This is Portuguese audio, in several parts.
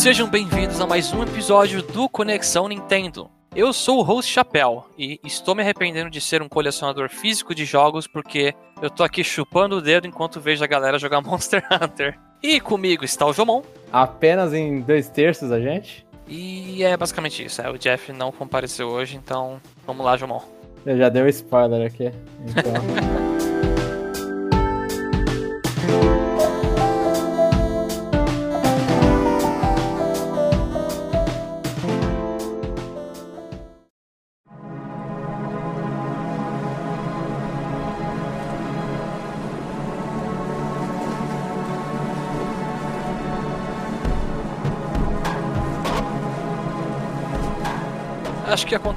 Sejam bem-vindos a mais um episódio do Conexão Nintendo. Eu sou o host Chapéu e estou me arrependendo de ser um colecionador físico de jogos porque eu tô aqui chupando o dedo enquanto vejo a galera jogar Monster Hunter. E comigo está o Jomon. Apenas em dois terços a gente? E é basicamente isso. É, o Jeff não compareceu hoje, então vamos lá, Jomon. Eu já dei um spoiler aqui. Então.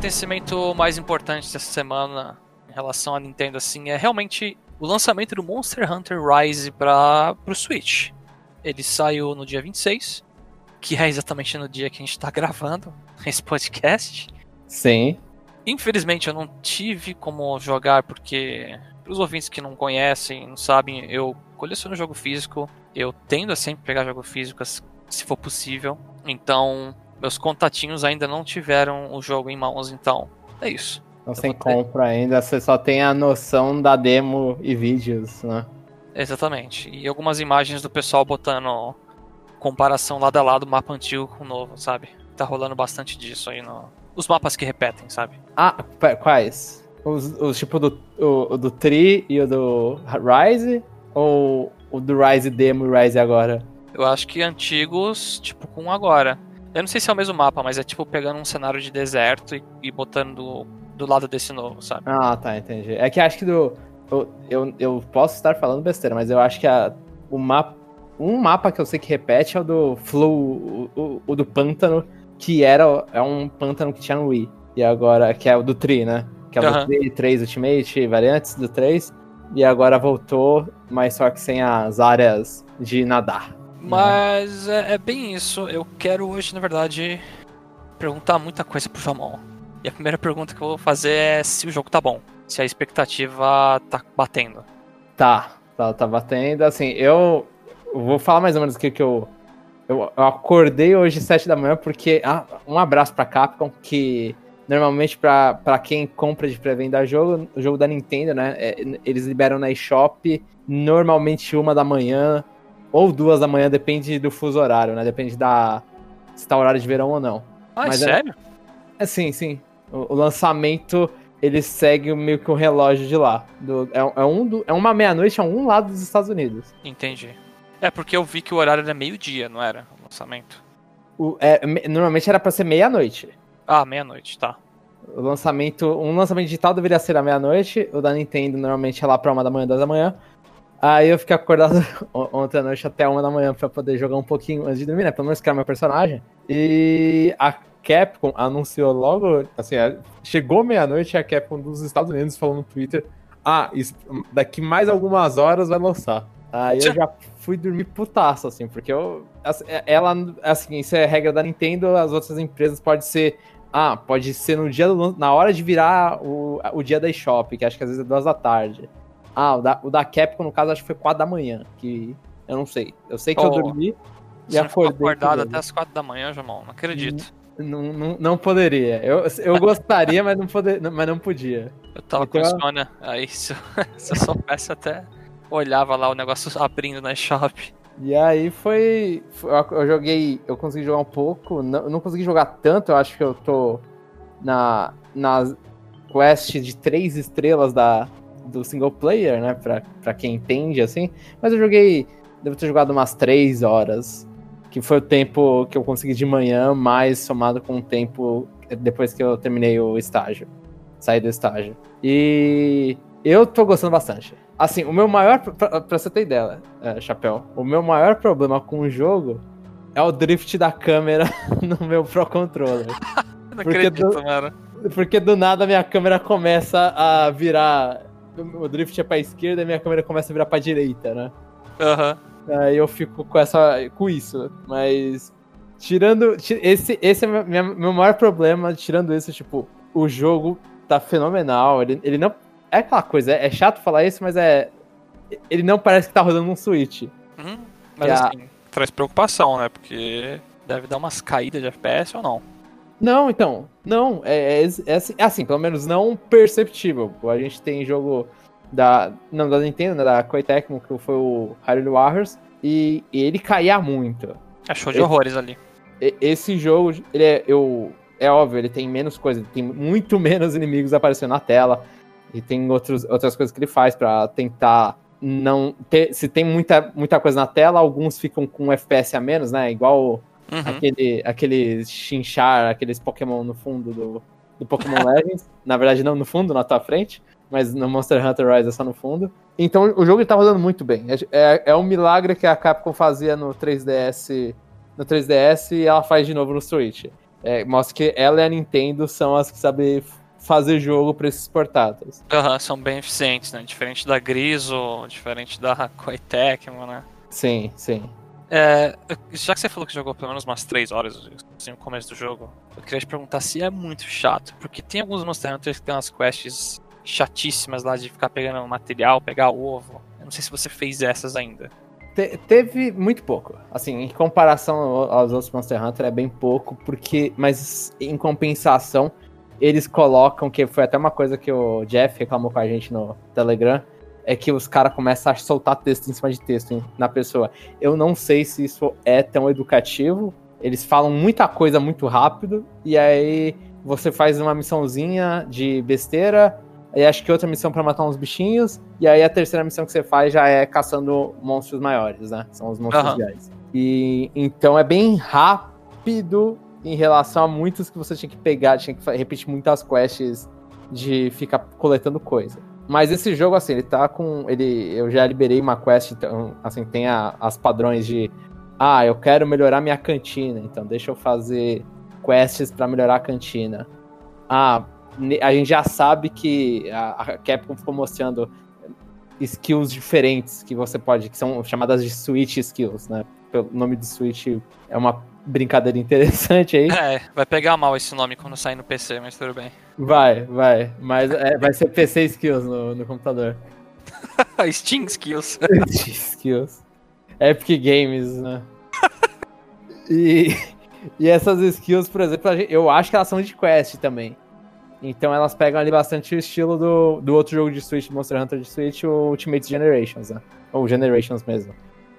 acontecimento mais importante dessa semana em relação à Nintendo assim é realmente o lançamento do Monster Hunter Rise para o Switch. Ele saiu no dia 26, que é exatamente no dia que a gente está gravando esse podcast. Sim. Infelizmente eu não tive como jogar porque para os ouvintes que não conhecem, não sabem, eu coleciono jogo físico, eu tendo a sempre pegar jogo físico se for possível. Então, meus contatinhos ainda não tiveram o jogo em mãos, então é isso. Não sem compra ainda, você só tem a noção da demo e vídeos, né? Exatamente. E algumas imagens do pessoal botando comparação lado a lado, mapa antigo com o novo, sabe? Tá rolando bastante disso aí no. Os mapas que repetem, sabe? Ah, quais? Os, os tipo do, o, o do Tri e o do Rise? Ou o do Rise Demo e Rise agora? Eu acho que antigos, tipo, com agora. Eu não sei se é o mesmo mapa, mas é tipo pegando um cenário de deserto e, e botando do, do, lado desse novo, sabe? Ah, tá, entendi. É que acho que do. Eu, eu, eu posso estar falando besteira, mas eu acho que a, o mapa. Um mapa que eu sei que repete é o do Flow, o, o, o, do pântano, que era é um pântano que tinha no Wii. E agora, que é o do Tri, né? Que é o uhum. do Tri 3 Ultimate, variantes do 3. E agora voltou, mas só que sem as áreas de nadar. Mas é, é, bem isso. Eu quero hoje, na verdade, perguntar muita coisa pro Jamon. E a primeira pergunta que eu vou fazer é se o jogo tá bom. Se a expectativa tá batendo. Tá, tá, tá batendo. Assim, eu, vou falar mais ou menos o que, que eu, eu. Eu acordei hoje às 7 da manhã porque. Ah, um abraço pra Capcom, que normalmente pra quem compra de pré-venda jogo, o jogo da Nintendo, né? É, eles liberam na eShop normalmente uma da manhã ou duas da manhã, depende do fuso horário, né? Depende da se tá horário de verão ou não. Ah, Mas é sério? É, é sim, sim. O, o, lançamento ele segue meio que o relógio de lá. Do, é, é, um do, é uma meia-noite a um lado dos Estados Unidos. Entendi. É porque eu vi que o horário era meio-dia, não era? O lançamento. O, é, normalmente era para ser meia-noite. Ah, meia-noite, tá. O lançamento. Um lançamento digital deveria ser à meia-noite. O da Nintendo normalmente é lá pra uma da manhã, duas da manhã. Aí eu fiquei acordado ontem à noite até uma da manhã pra poder jogar um pouquinho antes de dormir, né? Pelo menos criar meu personagem. E a Capcom anunciou logo, assim, é, chegou meia-noite e a Capcom dos Estados Unidos falou no Twitter: Ah, isso, daqui mais algumas horas vai lançar. Aí eu já fui dormir putaço, assim, porque eu. É, ela, assim, isso é regra da Nintendo, as outras empresas pode ser. Ah, pode ser no dia do, na hora de virar o, o dia da eShop, que acho que às vezes é duas da tarde. Ah, o da, o da Capcom, no caso, acho que foi 4 da manhã. Que eu não sei. Eu sei que oh, eu dormi e acordei. acordado até as 4 da manhã, Jamão. Não acredito. Não, não, não poderia. Eu, eu gostaria, mas, não poder, mas não podia. Eu tava então, com insônia. Aí se eu, se eu soubesse até olhava lá o negócio abrindo na shop. E aí foi. Eu joguei. Eu consegui jogar um pouco. Não, não consegui jogar tanto. Eu acho que eu tô na, na quest de três estrelas da, do single player, né? Pra, pra quem entende, assim. Mas eu joguei. Devo ter jogado umas 3 horas. Que foi o tempo que eu consegui de manhã, mais somado com o tempo depois que eu terminei o estágio. Saí do estágio. E eu tô gostando bastante. Assim, o meu maior. Pra, pra você ter ideia, é, Chapéu, o meu maior problema com o jogo é o drift da câmera no meu Pro Controller. Não porque acredito, do, mano. Porque do nada a minha câmera começa a virar o drift é pra esquerda e minha câmera começa a virar pra direita, né? Aham. Uhum. Aí eu fico com essa. com isso. Mas. Tirando. Esse, esse é meu, meu maior problema. Tirando isso, tipo, o jogo tá fenomenal. Ele, ele não. É aquela coisa, é, é chato falar isso, mas é. Ele não parece que tá rodando um Switch. Uhum. Mas assim, traz preocupação, né? Porque Deve dar umas caídas de FPS ou não? Não, então. Não, é, é, é, assim, é assim, pelo menos não perceptível. A gente tem jogo da. Não, da Nintendo, né? Da Koei Tecmo, que foi o Hyrule Warriors. E, e ele caía muito. Achou de esse, horrores ali. Esse jogo, ele é. Eu, é óbvio, ele tem menos coisas, tem muito menos inimigos aparecendo na tela. E tem outros, outras coisas que ele faz para tentar não ter. Se tem muita, muita coisa na tela, alguns ficam com FPS a menos, né? Igual uhum. aquele, aquele Chinchar, aqueles Pokémon no fundo do, do Pokémon Legends. Na verdade, não no fundo, na tua frente. Mas no Monster Hunter Rise é só no fundo. Então o jogo tá rodando muito bem. É, é, é um milagre que a Capcom fazia no 3DS. No 3DS e ela faz de novo no Switch. É, mostra que ela e a Nintendo são as que sabem fazer jogo para esses portáteis. Aham, uhum, são bem eficientes, né? Diferente da Griso, diferente da Koei Tecmo, né? Sim, sim. É, já que você falou que jogou pelo menos umas 3 horas assim, no começo do jogo, eu queria te perguntar se é muito chato, porque tem alguns Monster Hunters que tem umas quests chatíssimas lá de ficar pegando material, pegar ovo. Eu não sei se você fez essas ainda. Te, teve muito pouco. Assim, em comparação aos outros Monster Hunter é bem pouco, porque. Mas em compensação, eles colocam, que foi até uma coisa que o Jeff reclamou com a gente no Telegram, é que os caras começam a soltar texto em cima de texto hein, na pessoa. Eu não sei se isso é tão educativo. Eles falam muita coisa muito rápido, e aí você faz uma missãozinha de besteira, Aí acho que outra missão para matar uns bichinhos. E aí a terceira missão que você faz já é caçando monstros maiores, né? São os monstros uhum. E então é bem rápido em relação a muitos que você tinha que pegar, tinha que repetir muitas quests de ficar coletando coisa. Mas esse jogo, assim, ele tá com. Ele, eu já liberei uma quest, então, assim, tem a, as padrões de. Ah, eu quero melhorar minha cantina, então deixa eu fazer quests para melhorar a cantina. Ah, a gente já sabe que a, Capcom ficou mostrando skills diferentes que você pode, que são chamadas de Switch skills, né? O nome de Switch é uma brincadeira interessante aí. É, vai pegar mal esse nome quando sair no PC, mas tudo bem. Vai, vai. Mas é, vai ser PC skills no, no computador. Steam skills. Steam skills. Epic Games, né? e, e essas skills, por exemplo, eu acho que elas são de quest também. Então elas pegam ali bastante o estilo do, do outro jogo de Switch, Monster Hunter de Switch, o Ultimate Generations, né? Ou Generations mesmo.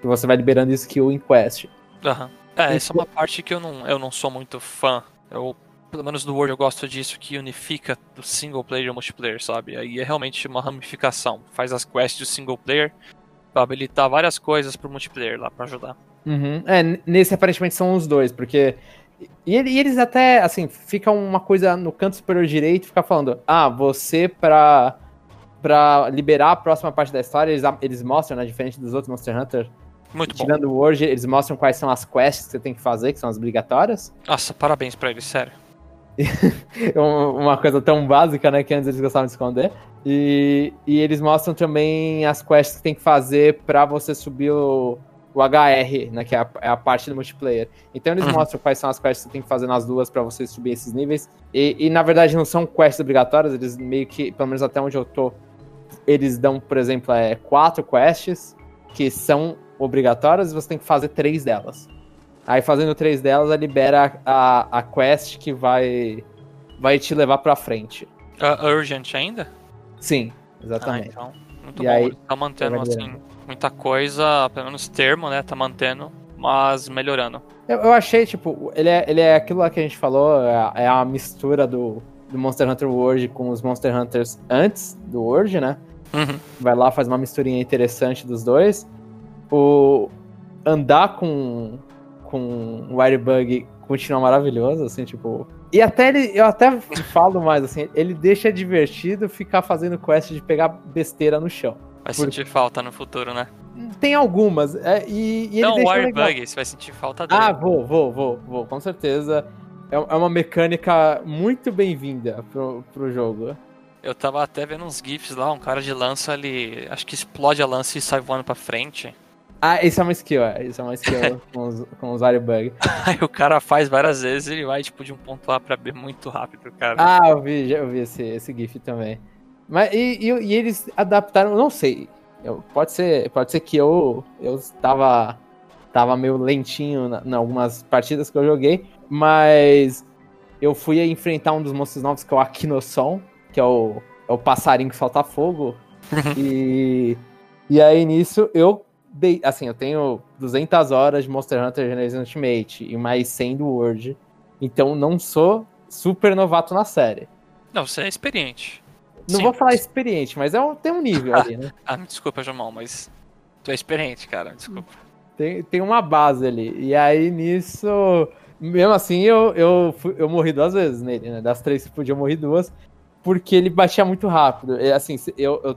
Que você vai liberando skill em quest. Aham. Uhum. É, essa é uma parte que eu não, eu não sou muito fã. Eu, pelo menos do World, eu gosto disso, que unifica do single player e o multiplayer, sabe? Aí é realmente uma ramificação. Faz as quests do single player pra habilitar várias coisas pro multiplayer lá pra ajudar. Uhum. É, nesse aparentemente são os dois, porque e, e, eles até, assim, ficam uma coisa no canto superior direito, fica falando, ah, você pra, pra liberar a próxima parte da história, eles, eles mostram, né, diferente dos outros Monster Hunter, muito tirando bom. o Word, eles mostram quais são as quests que você tem que fazer, que são as obrigatórias. Nossa, parabéns pra eles, sério. uma coisa tão básica, né, que antes eles gostavam de esconder. E, e eles mostram também as quests que tem que fazer para você subir o o HR, né, que é a, é a, parte do multiplayer. Então eles uhum. mostram quais são as quests que você tem que fazer nas duas para você subir esses níveis. E, e, na verdade não são quests obrigatórias, eles meio que, pelo menos até onde eu tô, eles dão, por exemplo, é, quatro quests que são obrigatórias e você tem que fazer três delas. Aí fazendo três delas, libera a, a quest que vai, vai te levar pra frente. Uh, urgent ainda? Sim, exatamente. Ah, então, muito e bom, aí, tá mantendo assim muita coisa, pelo menos termo, né? Tá mantendo, mas melhorando. Eu, eu achei, tipo, ele é, ele é aquilo lá que a gente falou, é, é a mistura do, do Monster Hunter World com os Monster Hunters antes do World, né? Uhum. Vai lá, faz uma misturinha interessante dos dois. O andar com, com o Wirebug continua maravilhoso, assim, tipo. E até ele, eu até falo mais, assim, ele deixa divertido ficar fazendo quest de pegar besteira no chão. Vai sentir falta no futuro, né? Tem algumas. É, e, e não, o Wirebug, você vai sentir falta dele. Ah, vou, vou, vou, vou, com certeza. É, é uma mecânica muito bem-vinda pro, pro jogo. Eu tava até vendo uns GIFs lá, um cara de lança, ele acho que explode a lança e sai voando pra frente. Ah, isso é uma skill, é. Isso é uma skill com, os, com os Wirebug. Aí o cara faz várias vezes ele vai, tipo, de um ponto A pra B muito rápido, cara. Ah, eu vi, já eu vi esse, esse GIF também. Mas e, e, e eles adaptaram, não sei. Eu, pode ser, pode ser que eu eu estava tava meio lentinho na, em algumas partidas que eu joguei, mas eu fui enfrentar um dos monstros novos, que é o Akinoson, que é o, é o passarinho que solta fogo. e, e aí nisso eu dei, assim, eu tenho 200 horas de Monster Hunter Genesis Ultimate e mais 100 do World. Então não sou super novato na série. Não, você é experiente. Não Sim. vou falar experiente, mas é um, tem um nível ali, né? ah, me desculpa, Jamal, mas tu é experiente, cara, desculpa. Tem, tem uma base ali. E aí nisso, mesmo assim, eu, eu, eu morri duas vezes nele, né? Das três que podia, eu morri duas. Porque ele batia muito rápido. E, assim, eu, eu,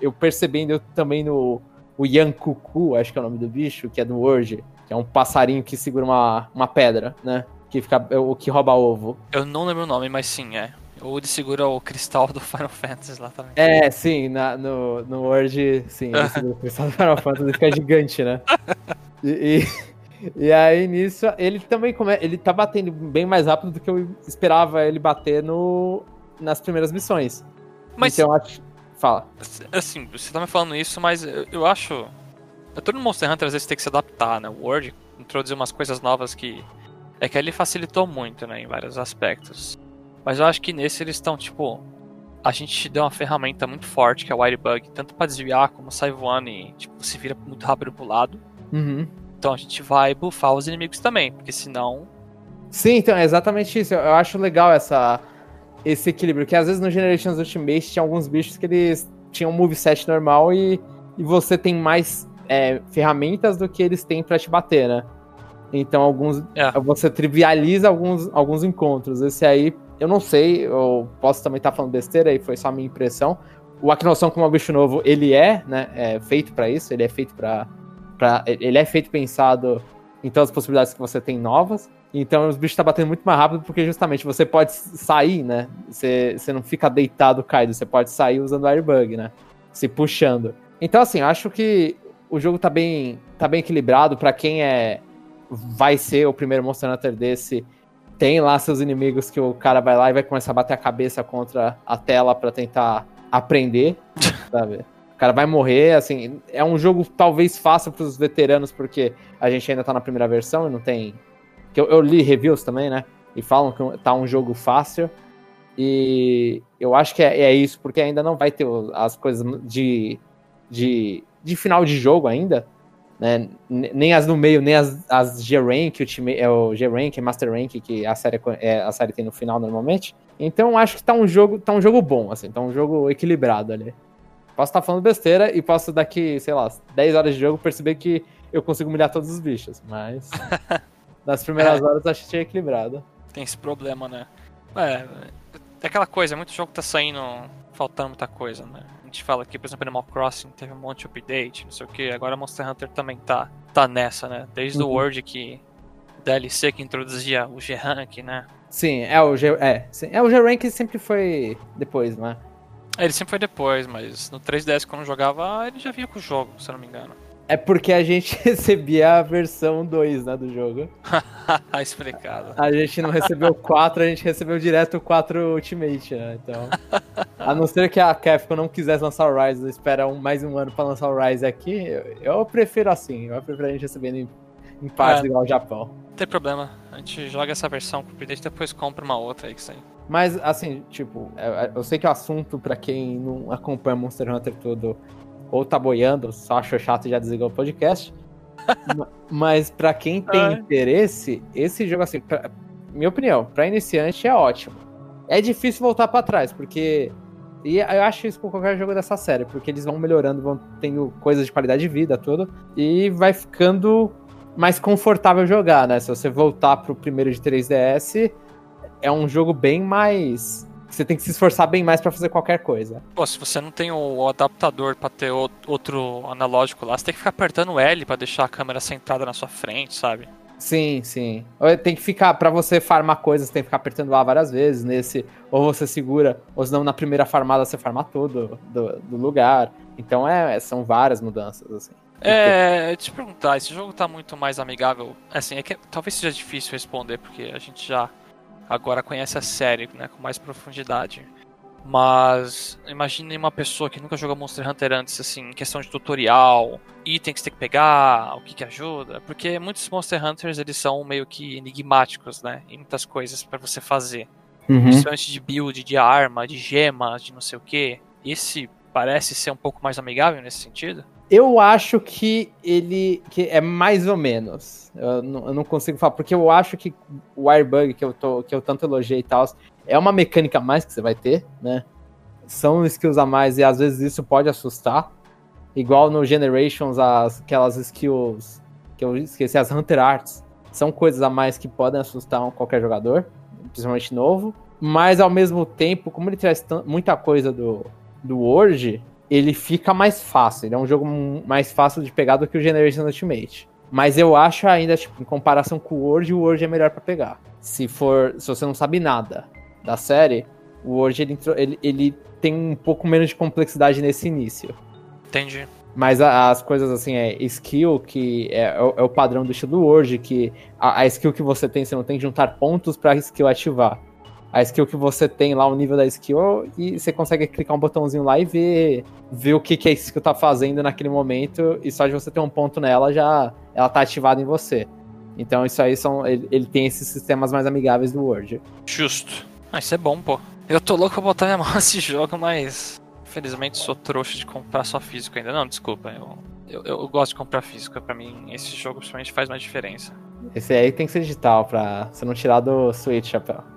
eu percebendo eu também no o Yankuku, acho que é o nome do bicho, que é do Word, que é um passarinho que segura uma, uma pedra, né? Que fica é o que rouba ovo. Eu não lembro o nome, mas sim, é. O de segura o cristal do Final Fantasy lá também. É, sim, na, no, no Word, sim, ele segura o cristal do Final Fantasy fica gigante, né? E, e, e, aí nisso, ele também come, ele tá batendo bem mais rápido do que eu esperava ele bater no, nas primeiras missões. Mas então, acho, Fala. Assim, você tá me falando isso, mas eu acho. Todo Monster Hunter às vezes tem que se adaptar, né? O Word introduziu umas coisas novas que. É que ele facilitou muito, né? Em vários aspectos. Mas eu acho que nesse eles estão, tipo. A gente deu uma ferramenta muito forte, que é o Wirebug, tanto para desviar como sai voando e, tipo, se vira muito rápido pro lado. Uhum. Então a gente vai buffar os inimigos também, porque senão. Sim, então, é exatamente isso. Eu acho legal essa esse equilíbrio. Que às vezes no Generations Ultimate tinha alguns bichos que eles tinham um moveset normal e, e você tem mais é, ferramentas do que eles têm para te bater, né? Então alguns é. você trivializa alguns, alguns encontros. Esse aí, eu não sei, eu posso também estar tá falando besteira aí, foi só a minha impressão. O Akinoção como um bicho novo, ele é, né, é feito para isso, ele é feito para ele é feito pensado em todas as possibilidades que você tem novas. Então os bichos tá batendo muito mais rápido porque justamente você pode sair, né? Você, você não fica deitado caído, você pode sair usando o airbug, né? Se puxando. Então, assim, acho que o jogo tá bem, tá bem equilibrado para quem é vai ser o primeiro Monster Hunter desse. Tem lá seus inimigos que o cara vai lá e vai começar a bater a cabeça contra a tela para tentar aprender, sabe? O cara vai morrer, assim, é um jogo talvez fácil para os veteranos porque a gente ainda tá na primeira versão e não tem que eu, eu, li reviews também, né? E falam que tá um jogo fácil. E eu acho que é, é isso, porque ainda não vai ter as coisas de, de, de final de jogo ainda. Né? Nem as no meio, nem as, as G-Rank, é o G-Rank, Master Rank, que a série, é, a série tem no final normalmente. Então acho que tá um jogo, tá um jogo bom, assim, tá um jogo equilibrado ali. Posso estar tá falando besteira e posso daqui, sei lá, 10 horas de jogo perceber que eu consigo humilhar todos os bichos, mas Nas primeiras é. horas tinha equilibrado. Tem esse problema, né? É, é aquela coisa, muito jogo tá saindo faltando muita coisa, né? A gente fala aqui, por exemplo, Animal Crossing teve um monte de update, não sei o que, agora Monster Hunter também tá, tá nessa, né? Desde uhum. o World que DLC que introduzia o G-Rank, né? Sim, é o G, é, sim, é o G-Rank sempre foi depois, não é? Ele sempre foi depois, mas no 3DS quando eu jogava, ele já vinha com o jogo, se eu não me engano. É porque a gente recebia a versão 2, né, do jogo. Explicado. A gente não recebeu o 4, a gente recebeu direto o 4 Ultimate, né? Então. A não ser que a Capcom não quisesse lançar o Rise, espera um, mais um ano pra lançar o Rise aqui, eu, eu prefiro assim. Eu prefiro a gente recebendo em, em partes é, igual ao Japão. Não tem problema. A gente joga essa versão com o update e depois compra uma outra aí que sai. Mas, assim, tipo, é, é, eu sei que o assunto, pra quem não acompanha Monster Hunter todo, ou tá boiando, só achou chato e já desligou o podcast. Mas para quem tem é. interesse, esse jogo, assim, pra, minha opinião, para iniciante é ótimo. É difícil voltar para trás, porque. E eu acho isso com qualquer jogo dessa série, porque eles vão melhorando, vão tendo coisas de qualidade de vida, tudo, e vai ficando mais confortável jogar, né? Se você voltar pro primeiro de 3DS, é um jogo bem mais você tem que se esforçar bem mais para fazer qualquer coisa. Pô, se você não tem o adaptador para ter outro analógico lá, você tem que ficar apertando o L para deixar a câmera sentada na sua frente, sabe? Sim, sim. Tem que ficar, para você farmar coisas, tem que ficar apertando A várias vezes nesse. Ou você segura, ou senão na primeira farmada você farma tudo do, do lugar. Então é, são várias mudanças, assim. É, te perguntar, esse jogo tá muito mais amigável. Assim, é que talvez seja difícil responder, porque a gente já agora conhece a série né, com mais profundidade. Mas imagine uma pessoa que nunca jogou Monster Hunter antes, assim, em questão de tutorial, itens que você tem que pegar, o que que ajuda. Porque muitos Monster Hunters, eles são meio que enigmáticos, né? E muitas coisas para você fazer. Uhum. Principalmente de build, de arma, de gema, de não sei o que. Esse parece ser um pouco mais amigável nesse sentido. Eu acho que ele que é mais ou menos. Eu não, eu não consigo falar, porque eu acho que o Airbug, que eu, tô, que eu tanto elogiei e tal, é uma mecânica a mais que você vai ter, né? São skills a mais e às vezes isso pode assustar. Igual no Generations, as, aquelas skills que eu esqueci, as Hunter Arts, são coisas a mais que podem assustar qualquer jogador, principalmente novo. Mas ao mesmo tempo, como ele traz muita coisa do, do World, ele fica mais fácil. Ele é um jogo mais fácil de pegar do que o Generations Ultimate. Mas eu acho ainda, tipo, em comparação com o World, o World é melhor para pegar. Se for. Se você não sabe nada da série, o World ele, ele, ele tem um pouco menos de complexidade nesse início. Entendi. Mas a, as coisas assim, é skill, que é, é, o, é, o padrão do estilo do Word, que a, a, skill que você tem, você não tem que juntar pontos pra skill ativar. A skill que você tem lá, o nível da skill, e você consegue clicar um botãozinho lá e ver, ver o que, que a skill tá fazendo naquele momento, e só de você ter um ponto nela, já ela tá ativada em você. Então isso aí são. Ele, ele tem esses sistemas mais amigáveis do Word. Justo. Ah, isso é bom, pô. Eu tô louco pra botar minha mão nesse jogo, mas Infelizmente sou trouxa de comprar só físico ainda. Não, desculpa. Eu, eu, eu gosto de comprar físico. Pra mim, esse jogo principalmente faz mais diferença. Esse aí tem que ser digital pra você não tirar do Switch, chapéu.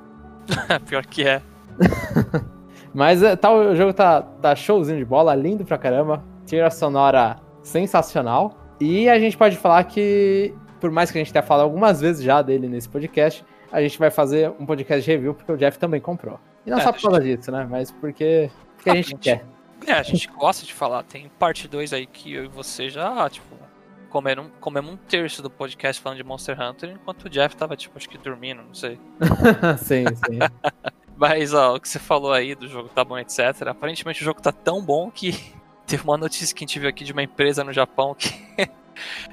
Pior que é. Mas tá, o jogo tá, tá showzinho de bola, lindo pra caramba. Tira sonora sensacional. E a gente pode falar que, por mais que a gente tenha falado algumas vezes já dele nesse podcast, a gente vai fazer um podcast de review porque o Jeff também comprou. E não é, só por causa disso, né? Mas porque que a gente, gente quer. É, a gente gosta de falar. Tem parte 2 aí que eu e você já, tipo, comeram, comemos um terço do podcast falando de Monster Hunter, enquanto o Jeff tava, tipo, acho que dormindo, não sei. sim, sim. Mas, ó, o que você falou aí do jogo tá bom, etc. Aparentemente o jogo tá tão bom que teve uma notícia que a gente viu aqui de uma empresa no Japão que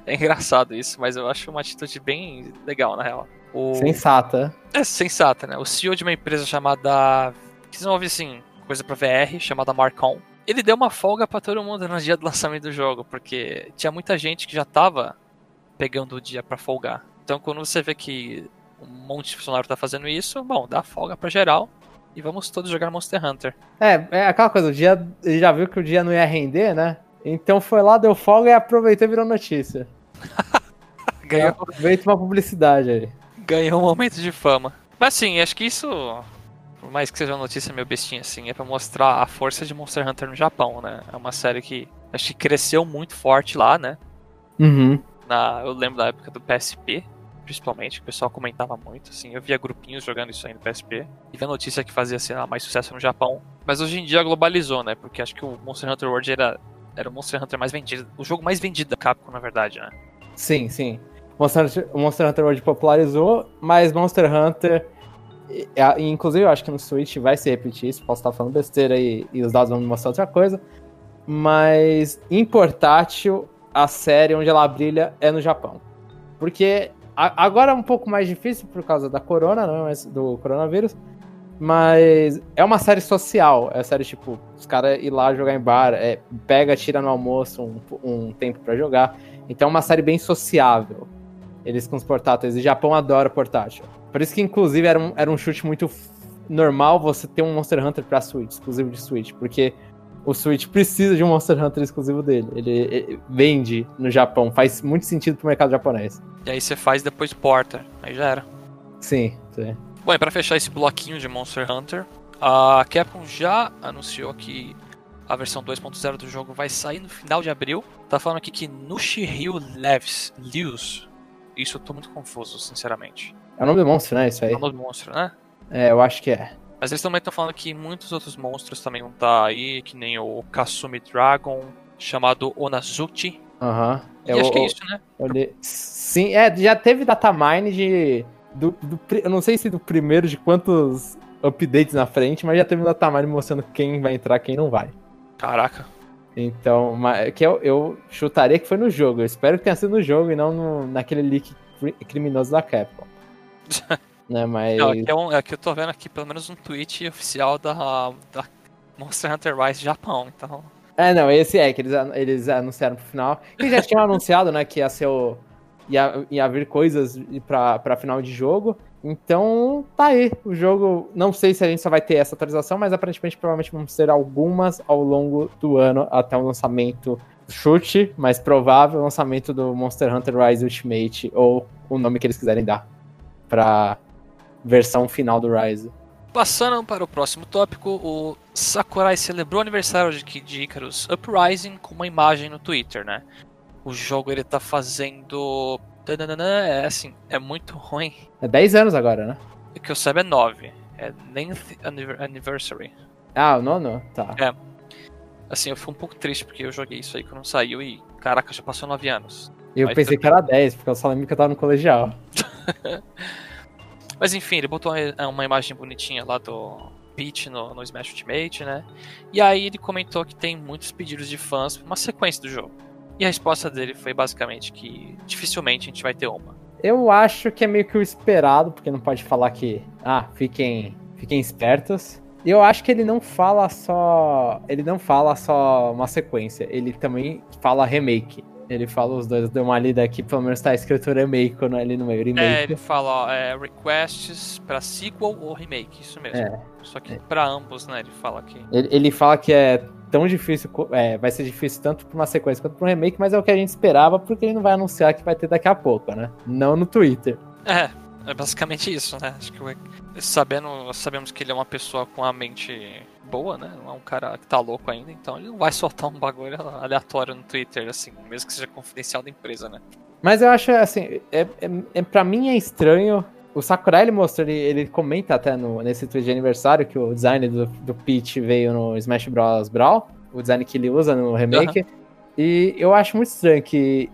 é engraçado isso, mas eu acho uma atitude bem legal, na real. O... Sensata. É sensata, né? O CEO de uma empresa chamada. Que desenvolve assim, coisa para VR chamada Marcon. Ele deu uma folga para todo mundo no dia do lançamento do jogo, porque tinha muita gente que já tava pegando o dia para folgar. Então quando você vê que um monte de funcionário tá fazendo isso, bom, dá folga para geral e vamos todos jogar Monster Hunter. É, é aquela coisa, o dia ele já viu que o dia não ia render, né? Então foi lá, deu folga e aproveitou e virou notícia. Ganhou. Aproveita uma publicidade aí. Ganhou um momento de fama. Mas sim, acho que isso por mais que seja uma notícia meio bestinha assim, é para mostrar a força de Monster Hunter no Japão, né? É uma série que acho que cresceu muito forte lá, né? Uhum. Na, eu lembro da época do PSP, principalmente, que o pessoal comentava muito, assim, eu via grupinhos jogando isso aí no PSP, e via notícia que fazia, assim, mais sucesso no Japão. Mas hoje em dia globalizou, né? Porque acho que o Monster Hunter World era, era o Monster Hunter mais vendido, o jogo mais vendido da Capcom, na verdade, né? Sim, sim. Monster, o Monster Hunter World popularizou, mas Monster Hunter Inclusive, eu acho que no Switch vai se repetir isso. Posso estar falando besteira e, e os dados vão me mostrar outra coisa. Mas em portátil, a série onde ela brilha é no Japão. Porque a, agora é um pouco mais difícil por causa da corona, não, mas do coronavírus. Mas é uma série social. É uma série tipo, os caras ir lá jogar em bar, é, pega, tira no almoço um, um tempo para jogar. Então é uma série bem sociável. Eles com os portáteis. E Japão adora portátil. Por isso que, inclusive, era um, era um chute muito normal você ter um Monster Hunter pra Switch, exclusivo de Switch, porque o Switch precisa de um Monster Hunter exclusivo dele. Ele, ele vende no Japão, faz muito sentido pro mercado japonês. E aí você faz depois porta, aí já era. Sim, sim. Bom, e pra fechar esse bloquinho de Monster Hunter, a Capcom já anunciou que a versão 2.0 do jogo vai sair no final de abril. Tá falando aqui que Nushiryu Leves, Lius, isso eu tô muito confuso, sinceramente. É o nome do monstro, né? Isso aí. É o nome do monstro, né? É, eu acho que é. Mas eles também estão falando que muitos outros monstros também vão estar tá aí, que nem o Kasumi Dragon, chamado Onazuchi. Aham. E acho que é isso, né? Olhei... Sim, é, já teve datamine de. Do, do, eu não sei se do primeiro de quantos updates na frente, mas já teve um datamine mostrando quem vai entrar quem não vai. Caraca. Então, mas, que eu, eu chutaria que foi no jogo. Eu espero que tenha sido no jogo e não no, naquele leak criminoso da Capcom. né, mas... Não, aqui, é um, aqui eu tô vendo aqui pelo menos um tweet oficial da, da, Monster Hunter Rise Japão, então. É, não, esse é, que eles, eles anunciaram pro final. Eles já tinham anunciado, né, que ia ser o. Ia, ia vir coisas pra, pra final de jogo. Então, tá aí. O jogo. Não sei se a gente só vai ter essa atualização, mas aparentemente provavelmente vamos ter algumas ao longo do ano até o lançamento. Chute, mas provável lançamento do Monster Hunter Rise Ultimate, ou o nome que eles quiserem dar pra versão final do Rise. Passando para o próximo tópico, o Sakurai celebrou o aniversário de Kid Icarus Uprising com uma imagem no Twitter, né? O jogo ele tá fazendo. É assim, é muito ruim. É 10 anos agora, né? O que eu saiba é 9. É 9th Anniversary. Ah, o nono? Tá. É. Assim, eu fui um pouco triste porque eu joguei isso aí quando saiu e, caraca, já passou 9 anos. Eu pensei tudo que era 10, porque eu só lembro que eu tava no colegial. Mas enfim, ele botou uma- uma imagem bonitinha lá do Peach no, no Smash Ultimate, né? E aí ele comentou que tem muitos pedidos de fãs pra uma sequência do jogo. E a resposta dele foi basicamente que dificilmente a gente vai ter uma. Eu acho que é meio que o esperado, porque não pode falar que. Ah, fiquem, fiquem espertos. E eu acho que ele não fala só. Ele não fala só uma sequência, ele também fala remake. Ele fala os dois, deu uma lida aqui, pelo menos tá escrito remake não, ali no meio. É, Remake. ele fala, ó, é, requests pra sequel ou remake, isso mesmo. É. Só que pra ambos, né, ele fala que... Ele, ele fala que é tão difícil, é, vai ser difícil tanto pra uma sequência quanto pra um remake, mas é o que a gente esperava, porque ele não vai anunciar que vai ter daqui a pouco, né? Não no Twitter. É, é basicamente isso, né? Acho que o- sabendo, sabemos que ele é uma pessoa com a mente boa, né? Não é um cara que tá louco ainda, então ele não vai soltar um bagulho aleatório no Twitter, assim, mesmo que seja confidencial da empresa, né? Mas eu acho, assim, é, é, é, pra mim é estranho. O Sakurai, ele mostrou, ele, ele comenta até no, nesse tweet de aniversário que o design do, do Peach veio no Smash Bros. Brawl, o design que ele usa no remake. E eu acho muito estranho que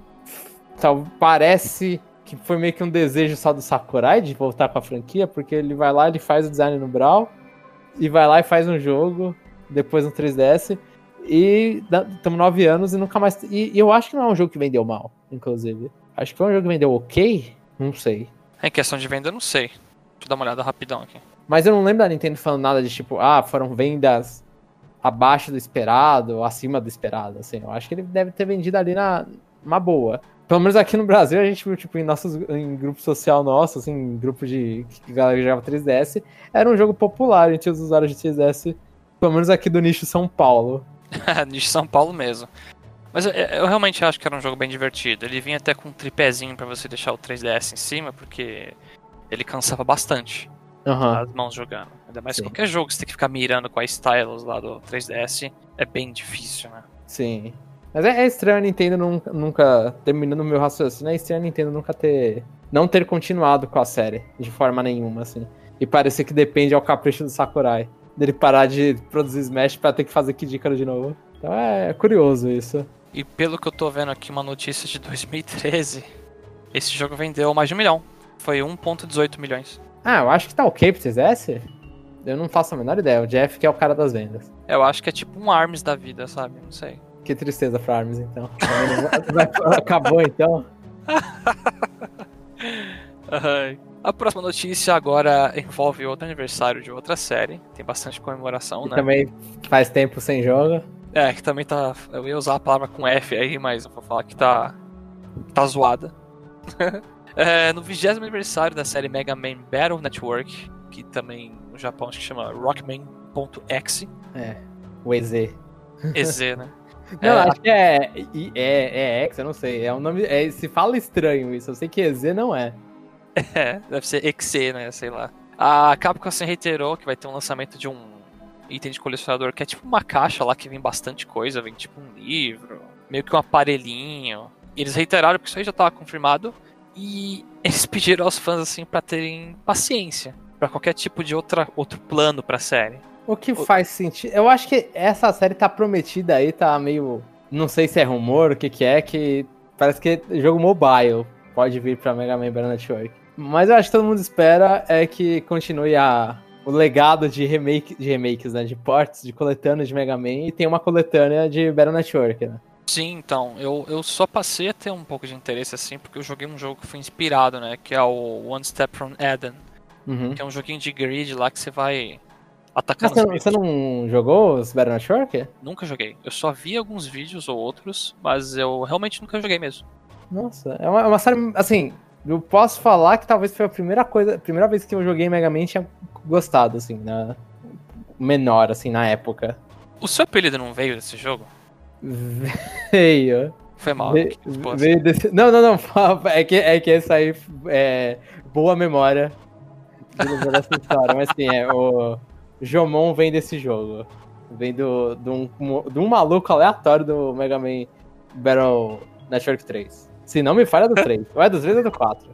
tal, parece que foi meio que um desejo só do Sakurai de voltar com a franquia, porque ele vai lá, ele faz o design no Brawl, e vai lá e faz um jogo, depois no 3DS, e estamos nove anos e nunca mais. E, e eu acho que não é um jogo que vendeu mal, inclusive. Acho que foi um jogo que vendeu ok, não sei. Em questão de venda, eu não sei. Deixa eu dar uma olhada rapidão aqui. Mas eu não lembro da Nintendo falando nada de tipo, ah, foram vendas abaixo do esperado, ou acima do esperado, assim. Eu acho que ele deve ter vendido ali na uma boa. Pelo menos aqui no Brasil a gente viu, tipo, em nossos em grupo social nosso, assim, em grupo de que galera jogava 3DS, era um jogo popular entre os usuários de 3DS, pelo menos aqui do nicho São Paulo. de São Paulo mesmo. Mas eu, eu realmente acho que era um jogo bem divertido. Ele vinha até com um tripézinho pra você deixar o 3DS em cima, porque ele cansava bastante Aham. as mãos jogando. Ainda mais Sim. qualquer jogo que você tem que ficar mirando com a stylus lá do 3DS é bem difícil, né? Sim. Mas é, é estranho a Nintendo nunca, nunca, terminando o meu raciocínio, é estranho a Nintendo nunca ter, não ter continuado com a série, de forma nenhuma, assim. E parecer que depende ao capricho do Sakurai, dele parar de produzir Smash pra ter que fazer Kid Icarus de novo. Então é curioso isso. E pelo que eu tô vendo aqui, uma notícia de 2013, esse jogo vendeu mais de um milhão. Foi 1.18 milhões. Ah, eu acho que tá ok pro 3DS? Eu não faço a menor ideia, o Jeff que é o cara das vendas. Eu acho que é tipo um ARMS da vida, sabe? Não sei. Que tristeza pra Arms, então. Acabou, então? A próxima notícia agora envolve outro aniversário de outra série. Tem bastante comemoração, E né? também faz tempo sem jogo. É, que também tá. Eu ia usar a palavra com F aí, mas eu vou falar que tá. tá zoada. É, no 20 aniversário da série Mega Man Battle Network, que também no Japão acho que chama Rockman.exe, É, o EZ. EZ, né? Não, É, acho que é, é, é X, eu não sei. É um nome. É, se fala estranho isso. Eu sei que EZ não é. É, deve ser EXE, né? Sei lá. A Capcom assim reiterou que vai ter um lançamento de um item de colecionador que é tipo uma caixa lá que vem bastante coisa, vem tipo um livro, meio que um aparelhinho. Eles reiteraram porque isso aí já estava confirmado e eles pediram aos fãs assim para terem paciência para qualquer tipo de outra, outro plano pra série. O que faz sentido. Eu acho que essa série tá prometida aí, tá meio. Não sei se é rumor, o que que é, que parece que é jogo mobile pode vir pra Mega Man Battle Network. Mas eu acho que todo mundo espera é que continue a, o legado de, remake, de remakes, né? De ports, de coletâneas de Mega Man e tem uma coletânea de Battle Network, né? Sim, então, eu, eu só passei a ter um pouco de interesse assim porque eu joguei um jogo que foi inspirado, né? Que é o One Step from Eden. Uhum. que é um joguinho de grid lá que você vai atacando Você, não- bichos. você não jogou os Battle Network? Nunca joguei. Eu só vi alguns vídeos ou outros, mas eu realmente nunca joguei mesmo. Nossa, é uma, é uma série. Assim, eu posso falar que talvez foi a primeira coisa. A primeira vez que eu joguei Mega Man tinha gostado, assim, na. Menor, assim, na época. O seu apelido não veio desse jogo? Veio. Foi mal. Ve- veio desse- Não, não, não. É que, é que esse aí é boa memória de lembrar dessa história. Mas assim, é, o Jomon vem desse jogo. Vem do, de, um, de um maluco aleatório do Mega Man Battle Network 3. Se não me falha, é do 3. Ou é dos 3 ou é do 4.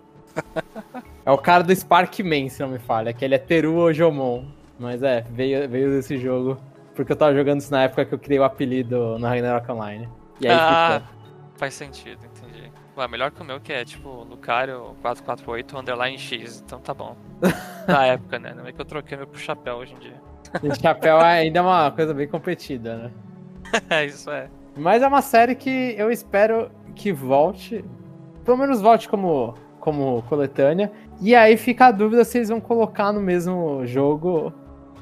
É o cara do Sparkman, se não me falha, que ele é Teru ou Jomon. Mas é, veio, veio desse jogo. Porque eu tava jogando isso na época que eu criei o apelido no Ragnarok Online. E aí Ah, ficou. faz sentido, entendi. Ué, melhor que o meu, que é tipo Lucario 448 underline X, então tá bom. Na época, né? Não é que eu troquei meu pro chapéu hoje em dia. Esse chapéu ainda é uma coisa bem competida, né? É, isso é. Mas é uma série que eu espero que volte. Pelo menos volte como, como coletânea. E aí fica a dúvida se eles vão colocar no mesmo jogo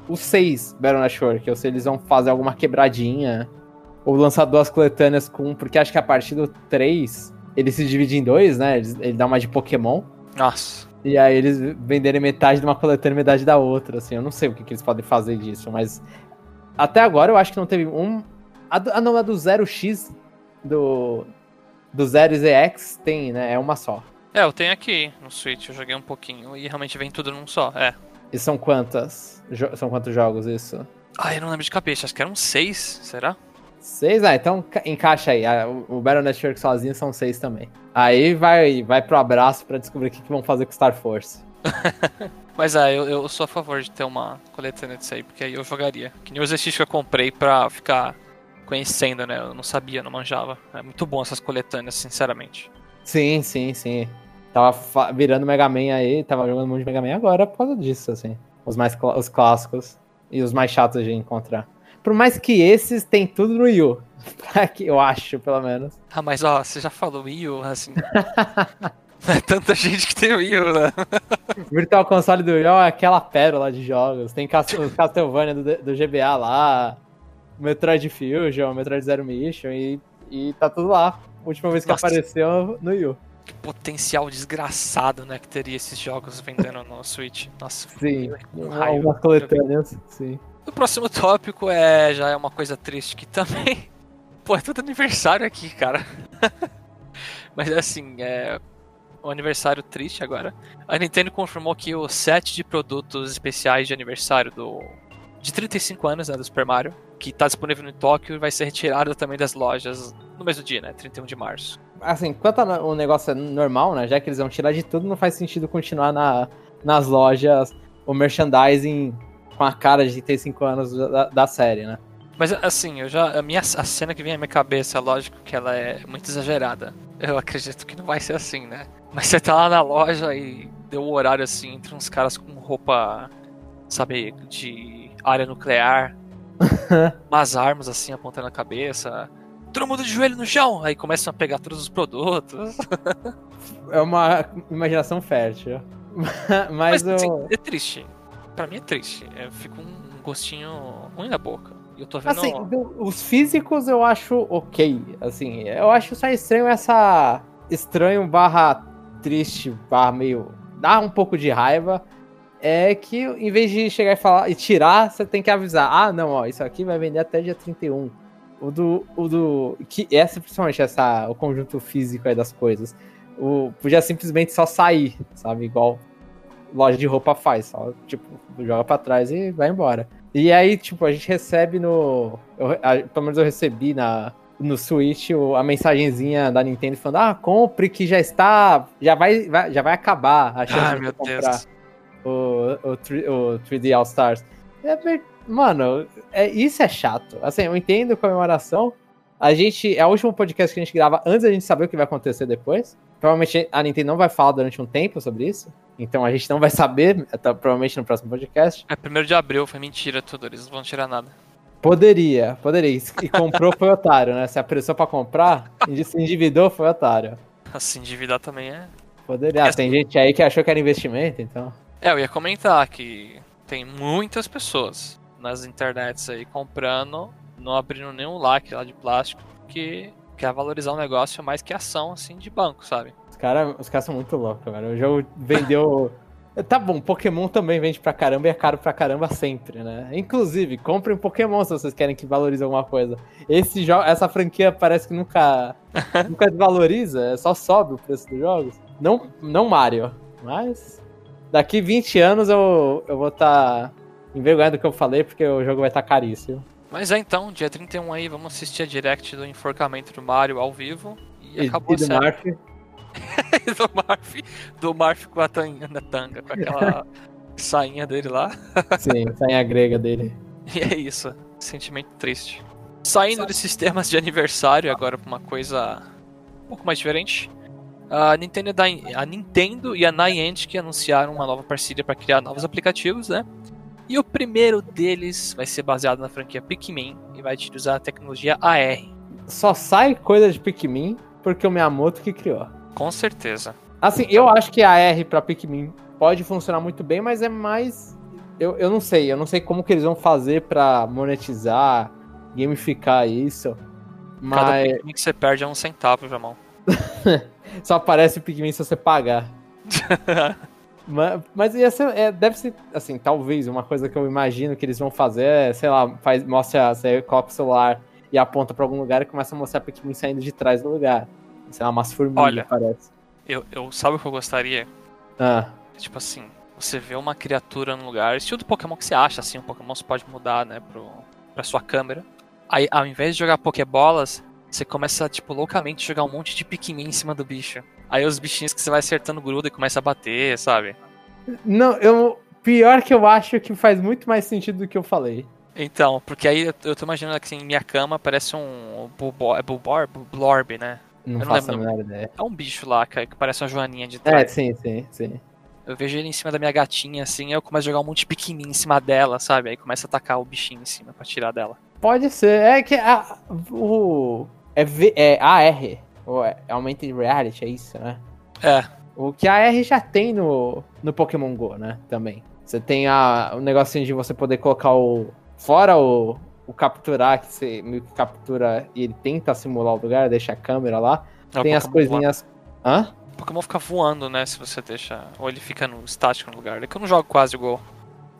os seis Battle Network, ou se eles vão fazer alguma quebradinha. Ou lançar duas coletâneas com. Porque acho que a partir do 3 ele se divide em dois, né? Ele, ele dá uma de Pokémon. Nossa. E aí eles venderem metade de uma coletânea e metade da outra, assim. Eu não sei o que, que eles podem fazer disso, mas. Até agora eu acho que não teve um. A, do- a não, a do 0x do. Do 0 ZX tem, né? É uma só. É, eu tenho aqui no Switch, eu joguei um pouquinho e realmente vem tudo num só, é. E são quantas? jo- são quantos jogos isso? Ah, eu não lembro de cabeça, acho que eram seis, será? Seis? Ah, então ca- encaixa aí. Ah, O Battle Network sozinho são seis também. Aí vai, vai pro abraço pra descobrir o que, que vão fazer com Star Force. Mas é, eu, eu sou a favor de ter uma coletânea disso aí, porque aí eu jogaria. Que nem o exercício que eu comprei pra ficar conhecendo, né? Eu não sabia, não manjava. É muito bom essas coletâneas, sinceramente. Sim, sim, sim. Tava virando Mega Man aí, tava jogando muito de Mega Man agora por causa disso, assim. Os mais os clássicos e os mais chatos de encontrar. Por mais que esses tem tudo no Wii U. Pra que- Eu acho, pelo menos. Ah, mas ó, você já falou Wii U, assim. é tanta gente que tem Wii U, né? Virtual Console do Wii U é aquela pérola de jogos. Tem os Castlevania do, do GBA lá, Metroid Fusion, Metroid Zero Mission e, e tá tudo lá. Última vez que Nossa. apareceu no Wii U. Que potencial desgraçado, né? Que teria esses jogos vendendo no Switch. Nossa, Sim, algumas coletâneas, sim. O próximo tópico é já é uma coisa triste que também. Pô, é tudo aniversário aqui, cara. Mas assim, é. Um aniversário triste agora. A Nintendo confirmou que o set de produtos especiais de aniversário do. De 35 anos, né, do Super Mario, que tá disponível no Tóquio, vai ser retirado também das lojas no mesmo dia, né? 31 de março. Assim, quanto ao negócio é normal, né? Já que eles vão tirar de tudo, não faz sentido continuar na, nas lojas o merchandising com a cara de 35 anos da, da série, né? Mas assim, eu já. A, minha, a cena que vem à minha cabeça, lógico que ela é muito exagerada. Eu acredito que não vai ser assim, né? Mas você tá lá na loja e deu o horário assim, entre uns caras com roupa, sabe, de área nuclear, umas armas assim apontando na cabeça. Todo mundo de joelho no chão! Aí começam a pegar todos os produtos. É uma imaginação fértil. Mas, Mas assim, o. é triste. Pra mim é triste. É, fica um gostinho ruim na boca. Eu tô vendo. Assim, os físicos eu acho ok. Assim, eu acho só estranho essa. Estranho barra triste, barra meio. dá um pouco de raiva. É que em vez de chegar e falar e tirar, você tem que avisar. Ah, não, ó, isso aqui vai vender até dia 31. O do. O do. Que essa, principalmente, essa, o conjunto físico aí das coisas. O, podia simplesmente só sair, sabe? Igual loja de roupa faz. Só, tipo, joga pra trás e vai embora. E aí, tipo, a gente recebe no. eu- a- pelo menos eu recebi na, no Switch o- a mensagenzinha da Nintendo falando: Ah, compre que já está. Já vai, vai- já vai acabar a chance Ai, de meu você Deus. comprar o, o, 3, o 3D All Stars. É, mano, é, isso é chato. Assim, eu entendo comemoração. A gente. É o último podcast que a gente grava antes da gente saber o que vai acontecer depois. Provavelmente a Nintendo não vai falar durante um tempo sobre isso. Então a gente não vai saber, até, provavelmente no próximo podcast. É, primeiro de abril, foi mentira tudo, eles não vão tirar nada. Poderia, poderia. E comprou foi otário, né? Se apressou pra comprar, e se endividou foi otário. Assim, endividar também é. Poderia. Ah, tem gente aí que achou que era investimento, então. É, eu ia comentar que tem muitas pessoas nas internets aí comprando, não abrindo nenhum lacre lá de plástico, porque quer valorizar o negócio mais que ação, assim, de banco, sabe? Os caras os cara são muito loucos, velho. O jogo vendeu. Tá bom, Pokémon também vende pra caramba e é caro pra caramba sempre, né? Inclusive, comprem Pokémon se vocês querem que valorize alguma coisa. Esse jogo, essa franquia parece que nunca, nunca desvaloriza, só sobe o preço dos jogos. Não, não Mario, mas daqui 20 anos eu, eu vou estar tá envergonhado do que eu falei, porque o jogo vai estar tá caríssimo. Mas é então, dia 31 aí, vamos assistir a direct do enforcamento do Mario ao vivo. E, e acabou e do Marf. do Marf, do Marf com a tanga, na tanga, com aquela sainha dele lá. Sim, sainha grega dele. E é isso, sentimento triste. Saindo de sistemas de aniversário agora pra uma coisa um pouco mais diferente. A Nintendo, a Nintendo e a Niantic anunciaram uma nova parceria para criar novos aplicativos, né? E o primeiro deles vai ser baseado na franquia Pikmin e vai utilizar a tecnologia AR. Só sai coisa de Pikmin porque o Miyamoto que criou. Com certeza. Assim, eu acho que a AR para Pikmin pode funcionar muito bem, mas é mais. Eu, eu não sei, eu não sei como que eles vão fazer para monetizar, gamificar isso. Mas... Cada Pikmin que você perde é um centavo, Jamão. Só aparece o Pikmin se você pagar. mas, mas ia ser, é, deve ser, assim, talvez uma coisa que eu imagino que eles vão fazer é, sei lá, faz, mostra, você coloca o celular e aponta pra algum lugar e começa a mostrar Pikmin saindo de trás do lugar. Sei lá, umas formigas, Olha, parece. Eu, eu, sabe o que eu gostaria? Ah. Tipo assim, você vê uma criatura no lugar, estilo do Pokémon que você acha, assim, o Pokémon você pode mudar, né, pro, pra sua câmera. Aí, ao invés de jogar Pokébolas, você começa, tipo, loucamente a jogar um monte de Pikmin em cima do bicho. Aí os bichinhos que você vai acertando gruda e começa a bater, sabe? Não, eu. Pior que eu acho que faz muito mais sentido do que eu falei. Então, porque aí eu tô imaginando que assim, minha cama parece um. Bulbor, é Bulbor? Blorb, né? Não, eu não faço a menor ideia. É um bicho lá, que parece uma joaninha de é, trás. É, sim, sim, sim. Eu vejo ele em cima da minha gatinha, assim, eu começo a jogar um monte de pequenininho em cima dela, sabe? Aí começa a atacar o bichinho em cima pra tirar dela. Pode ser. É que a, o, é, v, é AR, ou é Augmented Reality, é isso, né? É. O que a AR já tem no, no Pokémon GO, né? Também. Você tem a, o negocinho de você poder colocar o. Fora o, o capturar, que você meio que captura e ele tenta simular o lugar, deixa a câmera lá. É, tem as coisinhas. Hã? O Pokémon fica voando, né? Se você deixa. Ou ele fica no estático no lugar. É que eu não jogo quase o Go.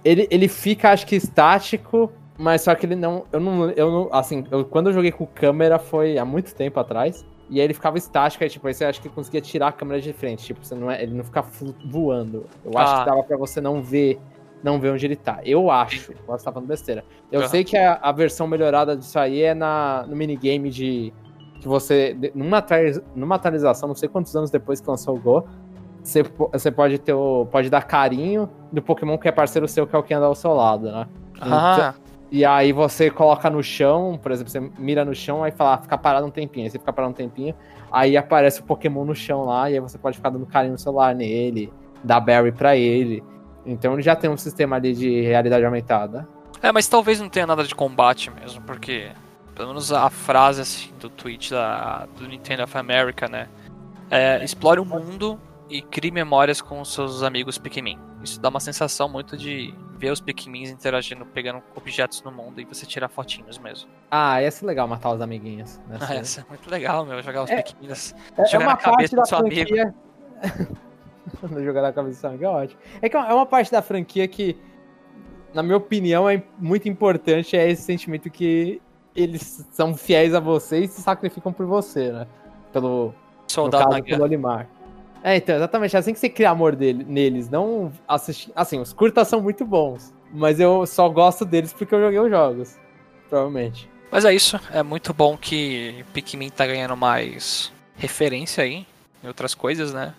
Ele, ele fica, acho que, estático mas só que ele não. Eu não. Eu não assim, eu, quando eu joguei com câmera foi há muito tempo atrás. E aí ele ficava estático, aí, tipo, aí você acha que conseguia tirar a câmera de frente. Tipo, você não é, ele não fica voando. Eu ah. acho que dava pra você não ver. Não ver onde ele tá. Eu acho. Posso estar falando besteira. Eu uhum. sei que a, a, versão melhorada disso aí é na, no minigame de. Que você. Numa, numa atualização, não sei quantos anos depois que lançou o Go. Você, você pode ter o, pode dar carinho do Pokémon que é parceiro seu, que é o que anda ao seu lado, né? Ah. E aí você coloca no chão, por exemplo, você mira no chão, aí fala, ah, fica parado um tempinho. Aí você fica parado um tempinho, aí aparece o Pokémon no chão lá, e aí você pode ficar dando carinho no celular nele, dar berry pra ele. Então ele já tem um sistema ali de realidade aumentada. É, mas talvez não tenha nada de combate mesmo, porque pelo menos a frase assim, do tweet da, do Nintendo of America, né? É, explore o mundo e crie memórias com seus amigos Pikmin. Isso dá uma sensação muito de ver os Pikmins interagindo, pegando objetos no mundo e você tirar fotinhos mesmo. Ah, ia ser legal matar os amiguinhos. Né? Ah, ia ser muito legal, meu, jogar os é, Pikmins. É, jogar é na cabeça do seu franquia... amigo. jogar na cabeça do seu amigo é ótimo. É que é uma parte da franquia que, na minha opinião, é muito importante, é esse sentimento que eles são fiéis a você e se sacrificam por você, né? Pelo, Soldado no caso, pelo Olimar. É, então, exatamente. É assim que você cria amor dele, neles. Não assistir. Assim, os curtas são muito bons. Mas eu só gosto deles porque eu joguei os jogos. Provavelmente. Mas é isso. É muito bom que Pikmin tá ganhando mais referência aí em outras coisas, né?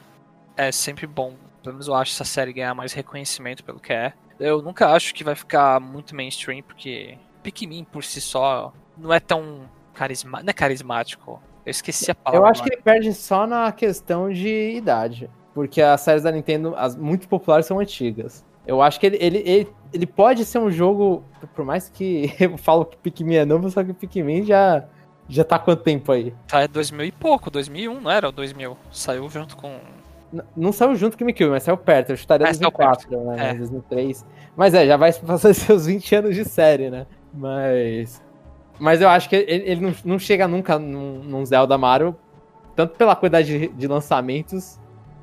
É sempre bom. Pelo menos eu acho essa série ganhar mais reconhecimento pelo que é. Eu nunca acho que vai ficar muito mainstream, porque Pikmin por si só não é tão carismático. Não é carismático. Eu esqueci a palavra. Eu acho que ele perde só na questão de idade. Porque as séries da Nintendo, as muito populares, são antigas. Eu acho que ele, ele, ele, ele pode ser um jogo. Por mais que eu falo que Pikmin é novo, só que Pikmin já. Já tá quanto tempo aí? Tá, é 2000 e pouco, 2001, não era? 2000. Saiu junto com. Não saiu junto com o GameCube, mas saiu perto. Eu chutaria É, saiu 2004, né? É. 2003. Mas é, já vai fazer seus 20 anos de série, né? Mas. Mas eu acho que ele, ele não, não chega nunca num, num Zelda Mario, tanto pela quantidade de, de lançamentos,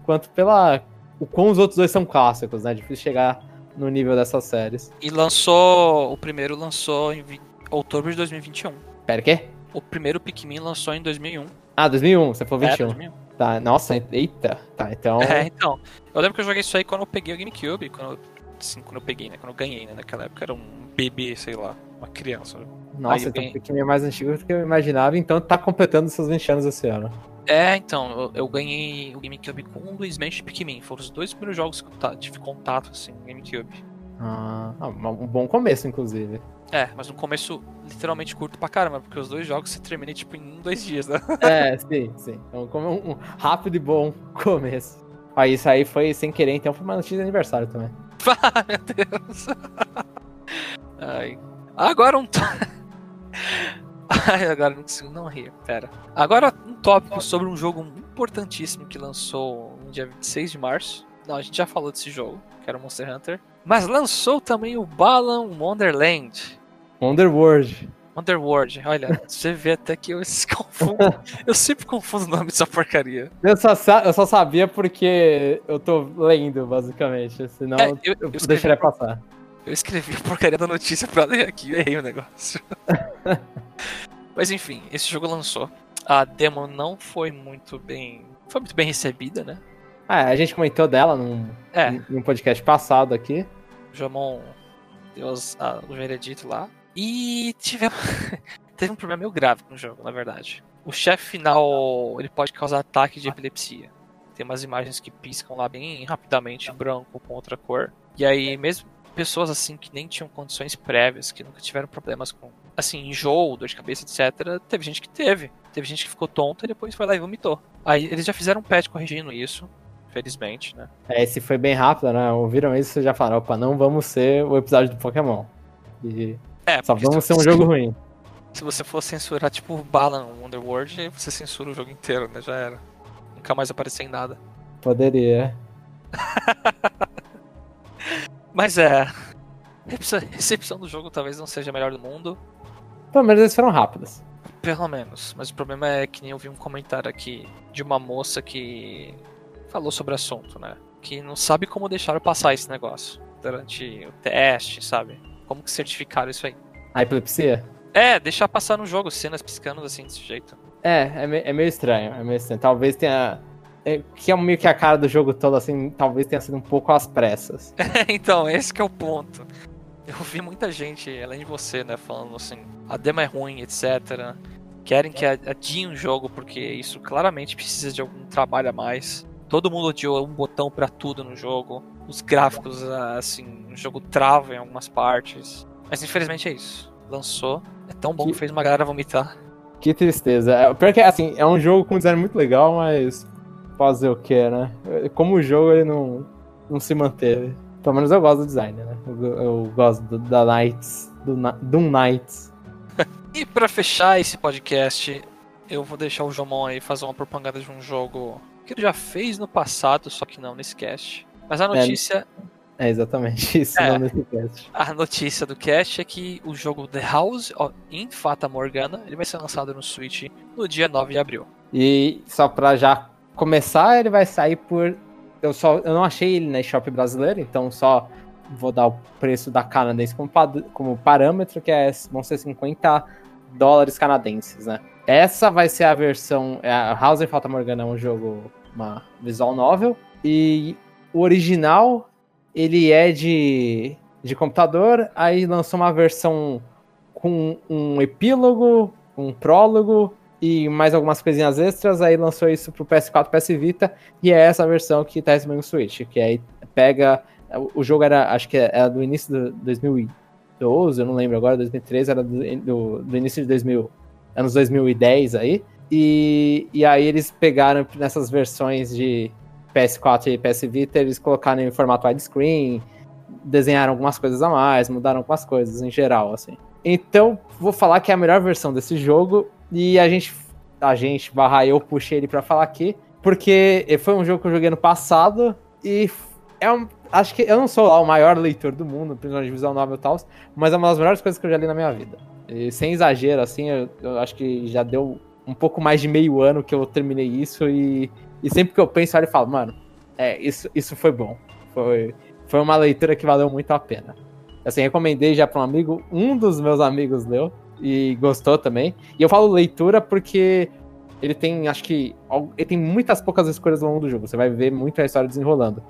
quanto pela. O quão os outros dois são clássicos, né? É difícil chegar no nível dessas séries. E lançou. O primeiro lançou em vi- outubro de 2021. Pera, o quê? O primeiro Pikmin lançou em 2001. Ah, 2001, você falou É, 21. 2001. Tá, nossa, eita. Tá, então. É, então. Eu lembro que eu joguei isso aí quando eu peguei o GameCube. Quando eu, assim, quando eu peguei, né? Quando eu ganhei, né? Naquela época era um bebê, sei lá. Uma criança. Aí Nossa, então ganhei. um pouquinho mais antigo do que eu imaginava, então tá completando seus 20 anos esse ano. É, então, eu, eu ganhei o GameCube com o e Pikmin. Foram os dois primeiros jogos que eu tive contato, assim, no GameCube. Ah, ah, um bom começo, inclusive. É, mas no começo literalmente curto pra caramba, porque os dois jogos você termina tipo em um, dois dias, né? É, sim, sim. Então, como um, um rápido e bom começo. Ah, isso aí foi sem querer, então foi uma notícia de aniversário também. Ah, meu Deus. Ai. Agora um. Ai, agora não consigo não rir, pera. Agora um tópico sobre um jogo importantíssimo que lançou no dia 26 de março. Não, a gente já falou desse jogo, que era o Monster Hunter. Mas lançou também o Balan Wonderland. Wonderworld. Wonderworld, olha, você vê até que eu se confundo. Eu sempre confundo o nome dessa porcaria. Eu só, eu só sabia porque eu tô lendo, basicamente. Senão É, eu- eu, eu deixaria passar. Eu escrevi a porcaria da notícia pra ler aqui, eu errei o negócio. Mas enfim, esse jogo lançou. A demo não foi muito bem. Foi muito bem recebida, né? Ah, a gente comentou dela num, É, num podcast passado aqui. o Jamon deu as- a- o veredito lá. E tivemos. Teve um problema meio grave com o jogo, na verdade. O chefe final ele pode causar ataque de epilepsia. Tem umas imagens que piscam lá bem rapidamente, branco com outra cor. E aí, mesmo pessoas assim que nem tinham condições prévias, que nunca tiveram problemas com, assim, enjoo, dor de cabeça, etc., teve gente que teve. Teve gente que ficou tonta e depois foi lá e vomitou. Aí eles já fizeram um patch corrigindo isso, felizmente, né? É, esse foi bem rápido, né? Ouviram isso e já falaram, opa, não vamos ser o episódio do Pokémon. E É, só vamos se- ser um jogo ruim. Se você for censurar, tipo, Balan Wonderworld, aí você censura o jogo inteiro, né? Já era. Nunca mais aparecer em nada. Poderia. Mas é. A recepção do jogo talvez não seja a melhor do mundo. Pelo menos eles foram rápidos. Pelo menos. Mas o problema é que nem eu vi um comentário aqui de uma moça que falou sobre o assunto, né? Que não sabe como deixaram passar esse negócio durante o teste, sabe? Como que certificaram isso aí? A epilepsia? É, deixar passar no jogo, cenas piscando assim desse jeito. É, é, é meio estranho, é meio estranho. Talvez tenha. É, que é meio que a cara do jogo todo, assim, talvez tenha sido um pouco às pressas. então, esse que é o ponto. Eu vi muita gente, além de você, né, falando assim, a demo é ruim, etc. Querem que adiem o jogo porque isso claramente precisa de algum trabalho a mais. Todo mundo odiou um botão pra tudo no jogo. Os gráficos, ah, assim, o jogo trava em algumas partes. Mas infelizmente é isso. Lançou. É tão bom que fez uma galera vomitar. Que tristeza. É, pior que, assim, é um jogo com design muito legal, mas fazer o que, né? Como o jogo, ele não, não se manteve. Pelo menos eu gosto do design, né? Eu, eu gosto do, da Knights, do Doom Knights. E pra fechar esse podcast, eu vou deixar o Jomon aí fazer uma propaganda de um jogo que ele já fez no passado, só que não nesse cast. Mas a notícia, É exatamente isso, É. não nesse cast. a notícia do cast é que o jogo The House of- in Fata Morgana, ele vai ser lançado no Switch no dia 9 de abril. E só pra já começar, ele vai sair por. Eu, só, eu não achei ele na eShop brasileira, então só vou dar o preço da canadense como, como parâmetro, que é, vão ser 50 dólares canadenses, né? Essa vai ser a versão. é, A House of Fata Morgana é um jogo, uma visual novel, e o original ele é de, de computador, aí lançou uma versão com um epílogo, um prólogo e mais algumas coisinhas extras, aí lançou isso pro PS4, PS Vita, e é essa versão que tá recebendo no Switch, que aí pega, o o jogo era, acho que era do início de 2012, eu não lembro agora, 2013, era do, do, do início de 2000, anos 2010 aí, e, e aí eles pegaram nessas versões de PS4 e PS Vita, eles colocaram em formato widescreen, desenharam algumas coisas a mais, mudaram algumas coisas em geral, assim. Então, vou falar que é a melhor versão desse jogo e a gente, a gente barra eu puxei ele pra falar aqui, porque foi um jogo que eu joguei no passado e é um, acho que eu não sou lá o maior leitor do mundo, principalmente de visual novel e tal, mas é uma das melhores coisas que eu já li na minha vida. E sem exagero, assim, eu, eu, acho que já deu um pouco mais de meio ano que eu terminei isso e, e sempre que eu penso, eu falo, mano, é, isso, isso foi bom. Foi, foi uma leitura que valeu muito a pena. Assim, recomendei já para um amigo, um dos meus amigos leu e gostou também. E eu falo leitura porque ele tem, acho que, ele tem muitas poucas escolhas ao longo do jogo. Você vai ver muito a história desenrolando.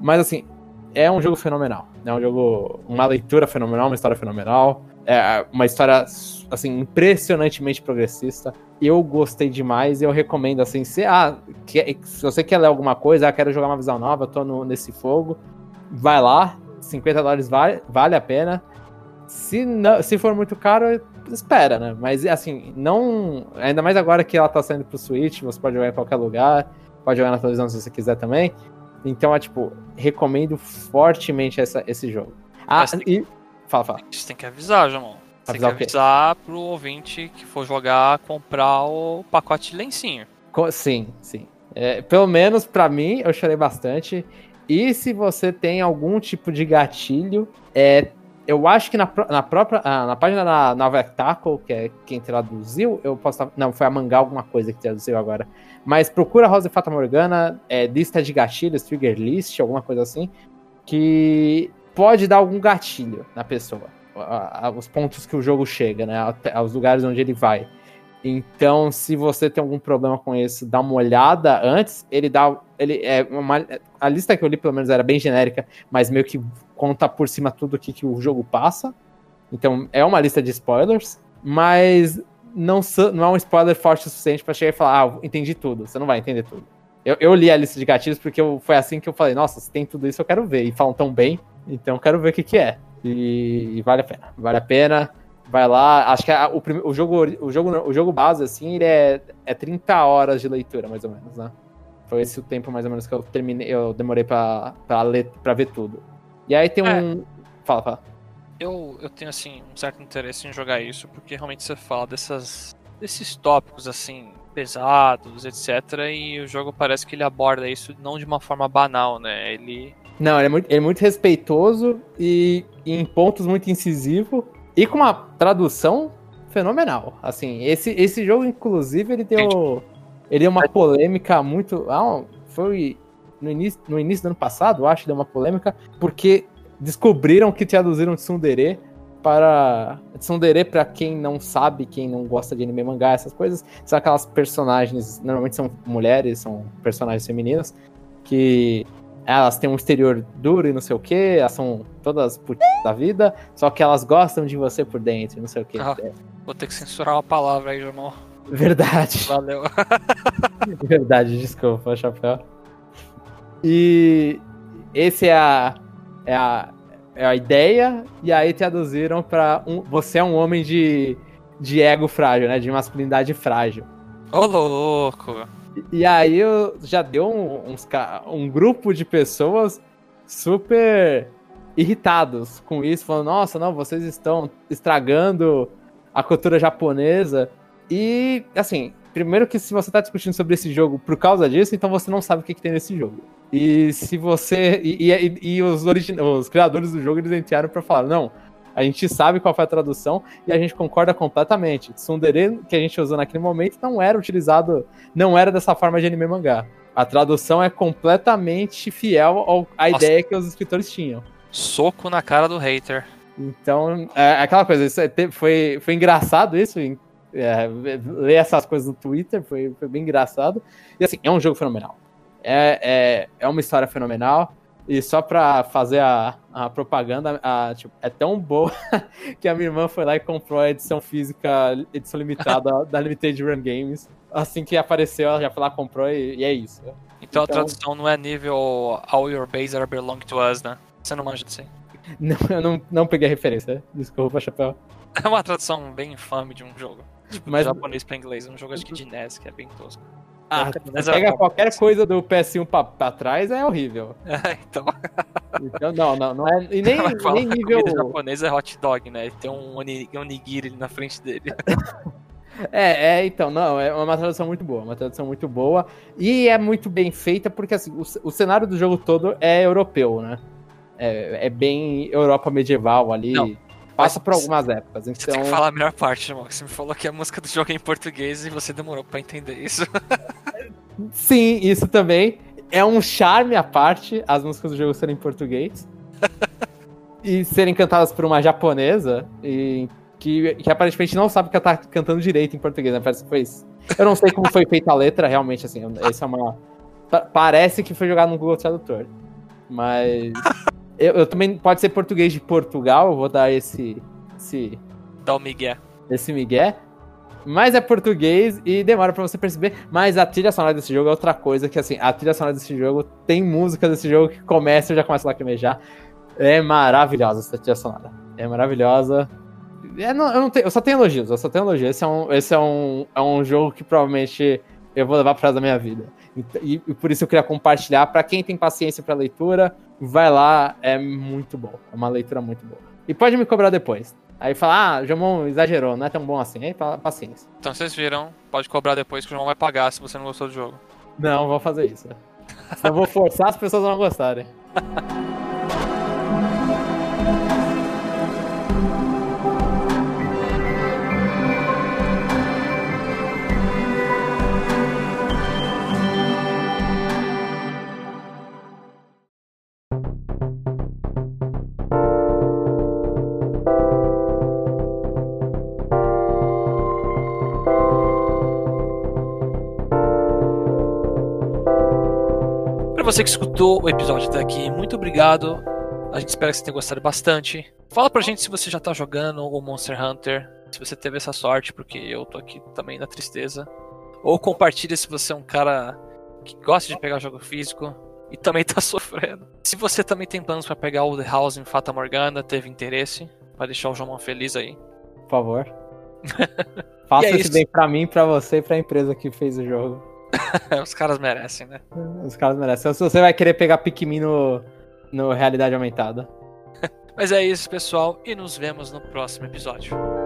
Mas assim, é um jogo fenomenal. É um jogo, uma leitura fenomenal, uma história fenomenal. É uma história, assim, impressionantemente progressista. Eu gostei demais e eu recomendo, assim, se, ah, que, se você quer ler alguma coisa, ah, quero jogar uma visão nova, tô no, nesse fogo, vai lá, 50 dólares vale, vale a pena. Se, não, se for muito caro, espera, né? Mas assim, não. Ainda mais agora que ela tá saindo pro Switch, você pode jogar em qualquer lugar, pode jogar na televisão se você quiser também. Então é tipo, recomendo fortemente essa, esse jogo. Ah, e. Fala, fala. Você tem que avisar, Jamon. Você tem que avisar pro ouvinte que for jogar comprar o pacote de lencinho. Sim, sim. É, pelo menos para mim, eu chorei bastante. E se você tem algum tipo de gatilho, é, eu acho que na, na própria ah, na página da Nova Tackle, que é quem traduziu, eu posso não foi a Mangá alguma coisa que traduziu agora. Mas procura Rosa Fata Morgana, é, lista de gatilhos, trigger list, alguma coisa assim, que pode dar algum gatilho na pessoa. os pontos que o jogo chega, né? Aos lugares onde ele vai. Então, se você tem algum problema com isso, dá uma olhada antes. Ele dá. Ele é uma, a lista que eu li, pelo menos, era bem genérica, mas meio que conta por cima tudo o que, que o jogo passa. Então, é uma lista de spoilers, mas não, não é um spoiler forte o suficiente para chegar e falar, ah, entendi tudo. Você não vai entender tudo. Eu, eu li a lista de gatilhos porque eu, foi assim que eu falei, nossa, se tem tudo isso, eu quero ver. E falam tão bem, então eu quero ver o que, que é. E, e vale a pena. Vale a pena vai lá, acho que a, o, o, jogo, o, jogo, o jogo base, assim, ele é, é 30 horas de leitura, mais ou menos, né? Foi esse o tempo, mais ou menos, que eu terminei, eu demorei pra, pra, ler, pra ver tudo. E aí tem é. um... Fala, fala. Eu, eu tenho, assim, um certo interesse em jogar isso, porque realmente você fala dessas, desses tópicos, assim, pesados, etc. E o jogo parece que ele aborda isso não de uma forma banal, né? Ele... Não, ele é muito, ele é muito respeitoso e, e em pontos muito incisivo e com uma tradução fenomenal. Assim, esse, esse jogo, inclusive, ele deu. Ele deu uma polêmica muito. Ah, foi no início, no início do ano passado, acho, deu uma polêmica, porque descobriram que traduziram Tsundere para. Tsundere, para quem não sabe, quem não gosta de anime mangá, essas coisas, são aquelas personagens, normalmente são mulheres, são personagens femininas, que elas têm um exterior duro e não sei o que, elas são todas putas da vida, só que elas gostam de você por dentro, não sei o que. Ah, vou ter que censurar uma palavra aí, Jamal. Verdade. Valeu. Verdade, desculpa, chapéu. E esse é a, é a, é a ideia, e aí traduziram pra um, você é um homem de, de ego frágil, né? De masculinidade frágil. Ô, louco! E aí já deu um, uns, um grupo de pessoas super irritados com isso, falando, nossa, não, vocês estão estragando a cultura japonesa. E, assim, primeiro que se você está discutindo sobre esse jogo por causa disso, então você não sabe o que, que tem nesse jogo. E se você. E, e, e os, os criadores do jogo eles entraram para falar, não, a gente sabe qual foi a tradução e a gente concorda completamente. Tsundere, que a gente usou naquele momento, não era utilizado, não era dessa forma de anime mangá. A tradução é completamente fiel ao, à Nossa. ideia que os escritores tinham. Soco na cara do hater. Então, é aquela coisa, é, foi, foi engraçado isso, é, ler essas coisas no Twitter, foi, foi bem engraçado. E assim, é um jogo fenomenal. É, é, é uma história fenomenal. E só pra fazer a, a propaganda, a, tipo, é tão boa que a minha irmã foi lá e comprou a edição física, edição limitada da Limited Run Games. Assim que apareceu, ela já foi lá, comprou e, e é isso. Então, então, a tradução não é nível All Your Base Are Belong to Us, né? Você não manja disso aí? Não, eu não, não peguei a referência. Desculpa, chapéu. É uma tradução bem infame de um jogo. Tipo, Mas... japonês pra inglês. Um jogo acho que de NES, que é bem tosco. Ah, pega qualquer coisa do PS1 pra, pra trás, é horrível. É, então. então. Não, não, não é. E nem, nem nível. O japonês é hot dog, né? Tem um onigiri na frente dele. É, é, então, não, é uma tradução muito boa, uma tradução muito boa. E é muito bem feita, porque assim, o, o cenário do jogo todo é europeu, né? É, é bem Europa medieval ali. Não, passa por algumas épocas. Então... Você tem que então falar a melhor parte, irmão. Você me falou que a música do jogo é em português e você demorou para entender isso. Sim, isso também. É um charme à parte as músicas do jogo serem em português. e serem cantadas por uma japonesa. E que, que aparentemente não sabe que ela tá cantando direito em português, né? Parece que foi isso. Eu não sei como foi feita a letra, realmente, assim. Esse é uma. Parece que foi jogado no Google Tradutor. Mas. Eu, eu, também. Pode ser português de Portugal, eu vou dar esse. esse Dá o Miguel. Esse Miguel. Mas é português e demora pra você perceber. Mas a trilha sonora desse jogo é outra coisa que, assim, a trilha sonora desse jogo tem música desse jogo que começa e já começa a lacrimejar. É maravilhosa essa trilha sonora. É maravilhosa. É, não, eu, não tenho, eu só tenho elogios, eu só tenho elogios. Esse é um, esse é um, é um jogo que provavelmente eu vou levar para da minha vida. E, e, por isso eu queria compartilhar. para quem tem paciência para leitura, vai lá, é muito bom. É uma leitura muito boa. E pode me cobrar depois. Aí fala, ah, Jamon exagerou, não é tão bom assim. Aí paciência. Então vocês viram, pode cobrar depois que o Jamon vai pagar se você não gostou do jogo. Não, vou fazer isso. eu vou forçar as pessoas a não gostarem. você que escutou o episódio até aqui, muito obrigado. A gente espera que você tenha gostado bastante. Fala pra gente se você já tá jogando o Monster Hunter, se você teve essa sorte, porque eu tô aqui também na tristeza. Ou compartilha se você é um cara que gosta de pegar jogo físico e também tá sofrendo. Se você também tem planos para pegar o The House em Fata Morgana, teve interesse, vai deixar o João feliz aí. Por favor. Faça é esse bem pra mim, pra você e pra empresa que fez o jogo. Os caras merecem, né? Os caras merecem. Se você vai querer pegar Pikmin no, no realidade aumentada. Mas é isso, pessoal, e nos vemos no próximo episódio.